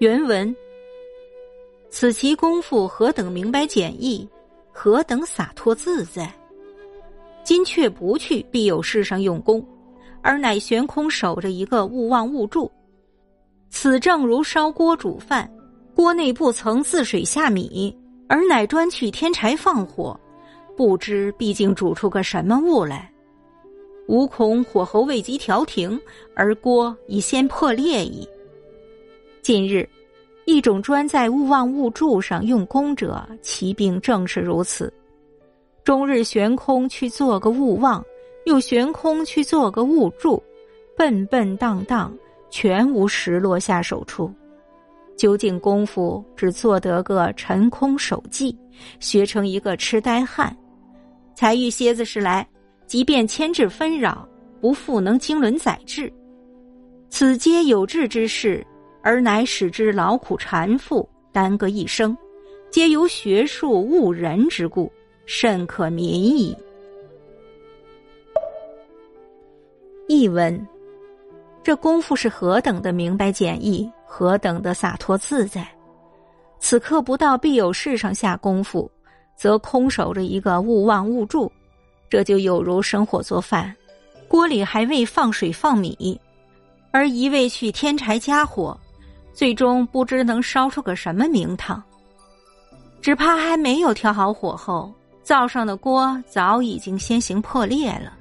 原文：此其功夫何等明白简易，何等洒脱自在。今却不去必有事上用功，而乃悬空守着一个勿忘勿助。此正如烧锅煮饭，锅内不曾自水下米，而乃专去添柴放火，不知毕竟煮出个什么物来。无恐火候未及调停，而锅已先破裂矣。近日，一种专在勿忘勿助上用功者，其病正是如此。终日悬空去做个勿忘，又悬空去做个勿助，笨笨荡荡，全无实落下手处。究竟功夫只做得个沉空守寂，学成一个痴呆汉。才遇蝎子时来，即便牵制纷扰，不复能经纶载志。此皆有志之事。而乃使之劳苦缠缚，耽搁一生，皆由学术误人之故，甚可悯矣。译文：这功夫是何等的明白简易，何等的洒脱自在。此刻不到必有事上下功夫，则空守着一个勿忘勿助，这就有如生火做饭，锅里还未放水放米，而一味去添柴加火。最终不知能烧出个什么名堂，只怕还没有调好火候，灶上的锅早已经先行破裂了。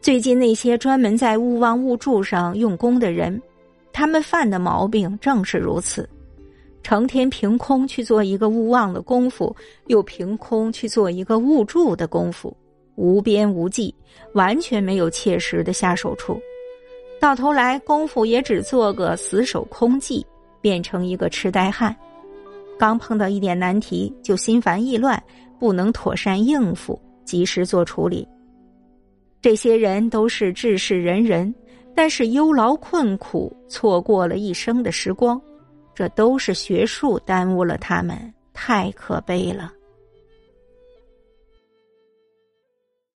最近那些专门在勿忘勿助上用功的人，他们犯的毛病正是如此：成天凭空去做一个勿忘的功夫，又凭空去做一个勿助的功夫，无边无际，完全没有切实的下手处。到头来，功夫也只做个死守空寂，变成一个痴呆汉。刚碰到一点难题，就心烦意乱，不能妥善应付，及时做处理。这些人都是志士仁人，但是忧劳困苦，错过了一生的时光，这都是学术耽误了他们，太可悲了。